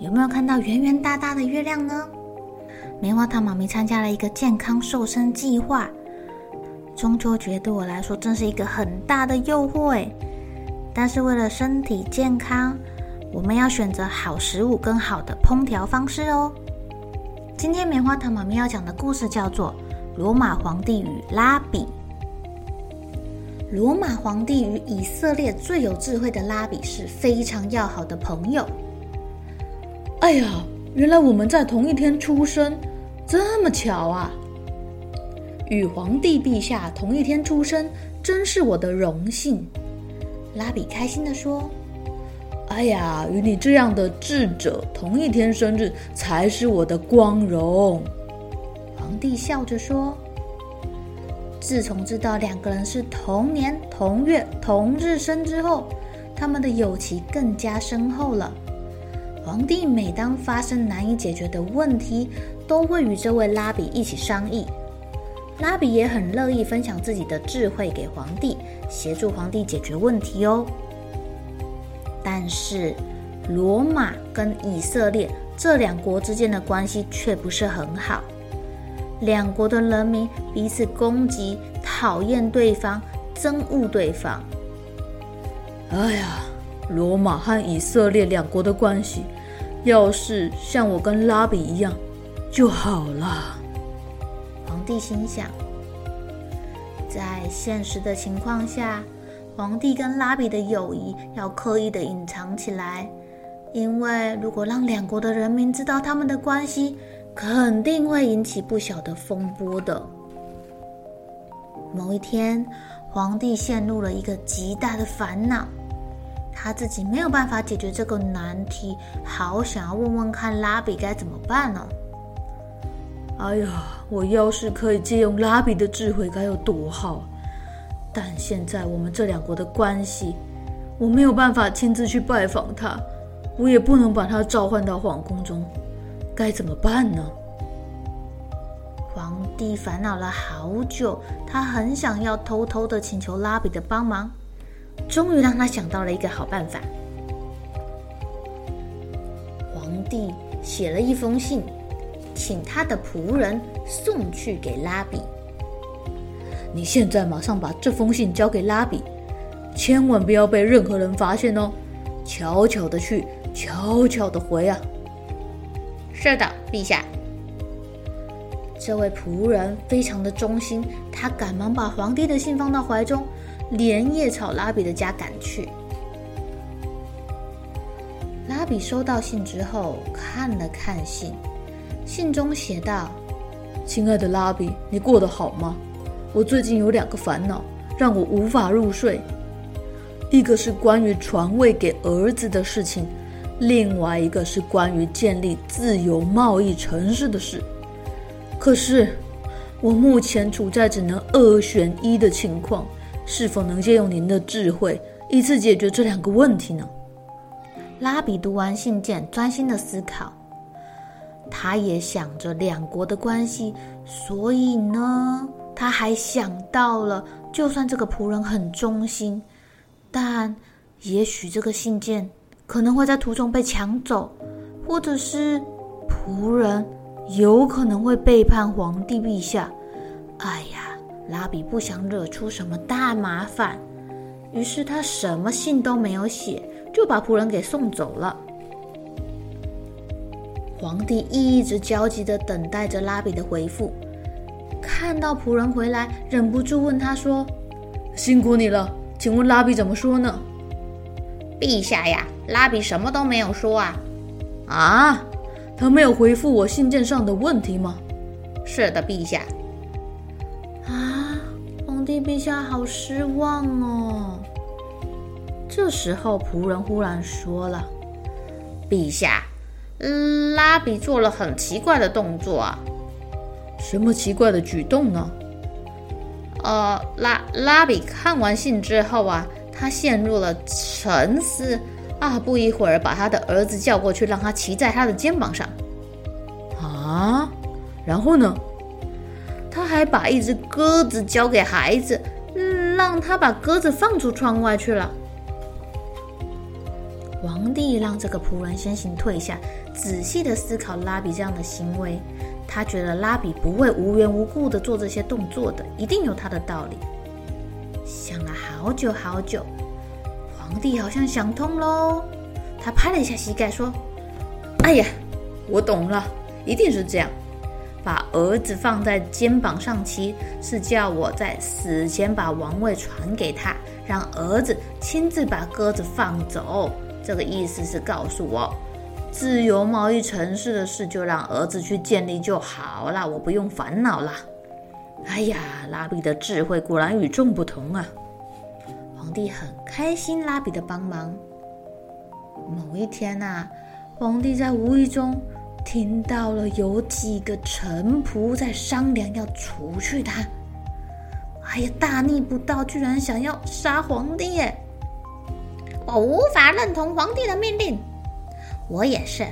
有没有看到圆圆大大的月亮呢？棉花糖妈咪参加了一个健康瘦身计划，中秋节对我来说真是一个很大的诱惑诶。但是为了身体健康，我们要选择好食物跟好的烹调方式哦。今天棉花糖妈咪要讲的故事叫做《罗马皇帝与拉比》。罗马皇帝与以色列最有智慧的拉比是非常要好的朋友。哎呀，原来我们在同一天出生，这么巧啊！与皇帝陛下同一天出生，真是我的荣幸。拉比开心地说：“哎呀，与你这样的智者同一天生日，才是我的光荣。”皇帝笑着说。自从知道两个人是同年同月同日生之后，他们的友情更加深厚了。皇帝每当发生难以解决的问题，都会与这位拉比一起商议。拉比也很乐意分享自己的智慧给皇帝，协助皇帝解决问题哦。但是，罗马跟以色列这两国之间的关系却不是很好。两国的人民彼此攻击，讨厌对方，憎恶对方。哎呀，罗马和以色列两国的关系，要是像我跟拉比一样就好了。皇帝心想，在现实的情况下，皇帝跟拉比的友谊要刻意的隐藏起来，因为如果让两国的人民知道他们的关系，肯定会引起不小的风波的。某一天，皇帝陷入了一个极大的烦恼，他自己没有办法解决这个难题，好想要问问看拉比该怎么办呢？哎呀，我要是可以借用拉比的智慧该有多好！但现在我们这两国的关系，我没有办法亲自去拜访他，我也不能把他召唤到皇宫中。该怎么办呢？皇帝烦恼了好久，他很想要偷偷的请求拉比的帮忙，终于让他想到了一个好办法。皇帝写了一封信，请他的仆人送去给拉比。你现在马上把这封信交给拉比，千万不要被任何人发现哦，悄悄的去，悄悄的回啊。是的，陛下。这位仆人非常的忠心，他赶忙把皇帝的信放到怀中，连夜朝拉比的家赶去。拉比收到信之后，看了看信，信中写道：“亲爱的拉比，你过得好吗？我最近有两个烦恼，让我无法入睡。一个是关于传位给儿子的事情。”另外一个是关于建立自由贸易城市的事，可是我目前处在只能二选一的情况，是否能借用您的智慧，一次解决这两个问题呢？拉比读完信件，专心的思考，他也想着两国的关系，所以呢，他还想到了，就算这个仆人很忠心，但也许这个信件。可能会在途中被抢走，或者是仆人有可能会背叛皇帝陛下。哎呀，拉比不想惹出什么大麻烦，于是他什么信都没有写，就把仆人给送走了。皇帝一直焦急地等待着拉比的回复。看到仆人回来，忍不住问他说：“辛苦你了，请问拉比怎么说呢？”“陛下呀，拉比什么都没有说啊。”“啊，他没有回复我信件上的问题吗？”“是的，陛下。”“啊，陛下好失望哦。”这时候，仆人忽然说了：“陛下，嗯，拉比做了很奇怪的动作啊。”什么奇怪的举动呢？呃，拉拉比看完信之后啊，他陷入了沉思啊。不一会儿，把他的儿子叫过去，让他骑在他的肩膀上。啊，然后呢？他还把一只鸽子交给孩子，让他把鸽子放出窗外去了。皇帝让这个仆人先行退下，仔细的思考拉比这样的行为。他觉得拉比不会无缘无故的做这些动作的，一定有他的道理。想了好久好久，皇帝好像想通喽。他拍了一下膝盖说：“哎呀，我懂了，一定是这样。把儿子放在肩膀上骑，是叫我在死前把王位传给他，让儿子亲自把鸽子放走。这个意思是告诉我。”自由贸易城市的事就让儿子去建立就好了，我不用烦恼了。哎呀，拉比的智慧果然与众不同啊！皇帝很开心拉比的帮忙。某一天呐、啊，皇帝在无意中听到了有几个臣仆在商量要除去他。哎呀，大逆不道，居然想要杀皇帝耶！我无法认同皇帝的命令。我也是，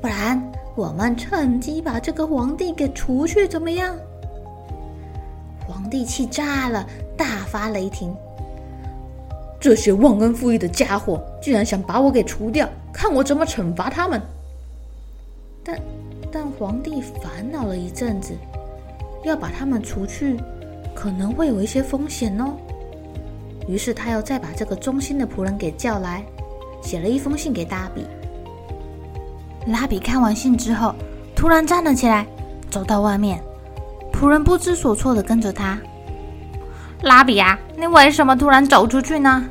不然我们趁机把这个皇帝给除去，怎么样？皇帝气炸了，大发雷霆：“这些忘恩负义的家伙，居然想把我给除掉，看我怎么惩罚他们！”皇帝烦恼了一阵子，要把他们除去，可能会有一些风险哦。于是他又再把这个忠心的仆人给叫来，写了一封信给拉比。拉比看完信之后，突然站了起来，走到外面。仆人不知所措地跟着他。拉比啊，你为什么突然走出去呢？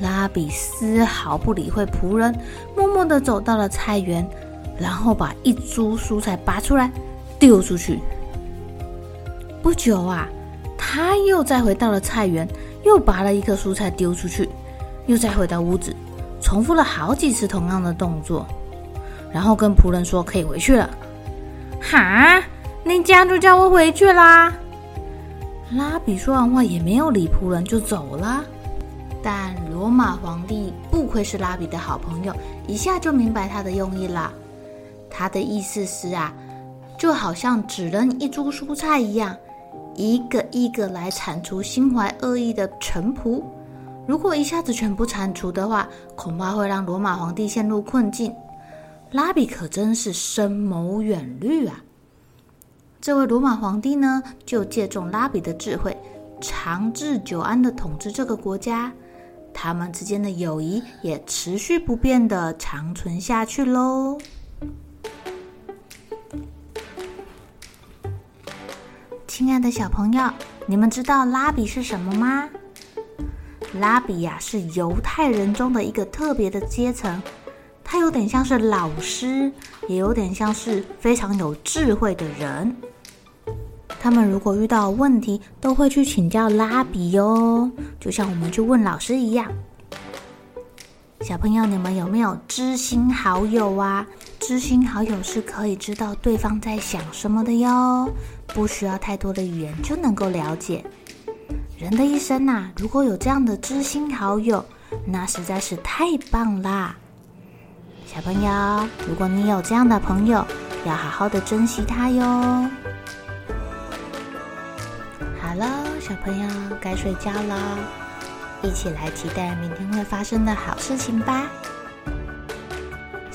拉比丝毫不理会仆人，默默地走到了菜园，然后把一株蔬菜拔出来丢出去。不久啊，他又再回到了菜园，又拔了一颗蔬菜丢出去，又再回到屋子，重复了好几次同样的动作。然后跟仆人说可以回去了。哈，你这样就叫我回去啦？拉比说完话也没有理仆人就走了。但罗马皇帝不愧是拉比的好朋友，一下就明白他的用意了。他的意思是啊，就好像只扔一株蔬菜一样，一个一个来铲除心怀恶意的臣仆。如果一下子全部铲除的话，恐怕会让罗马皇帝陷入困境。拉比可真是深谋远虑啊！这位罗马皇帝呢，就借重拉比的智慧，长治久安的统治这个国家。他们之间的友谊也持续不变的长存下去喽。亲爱的小朋友，你们知道拉比是什么吗？拉比呀，是犹太人中的一个特别的阶层。他有点像是老师，也有点像是非常有智慧的人。他们如果遇到问题，都会去请教拉比哟，就像我们去问老师一样。小朋友，你们有没有知心好友啊？知心好友是可以知道对方在想什么的哟，不需要太多的语言就能够了解。人的一生呐，如果有这样的知心好友，那实在是太棒啦！小朋友，如果你有这样的朋友，要好好的珍惜他哟。好了，小朋友该睡觉了，一起来期待明天会发生的好事情吧。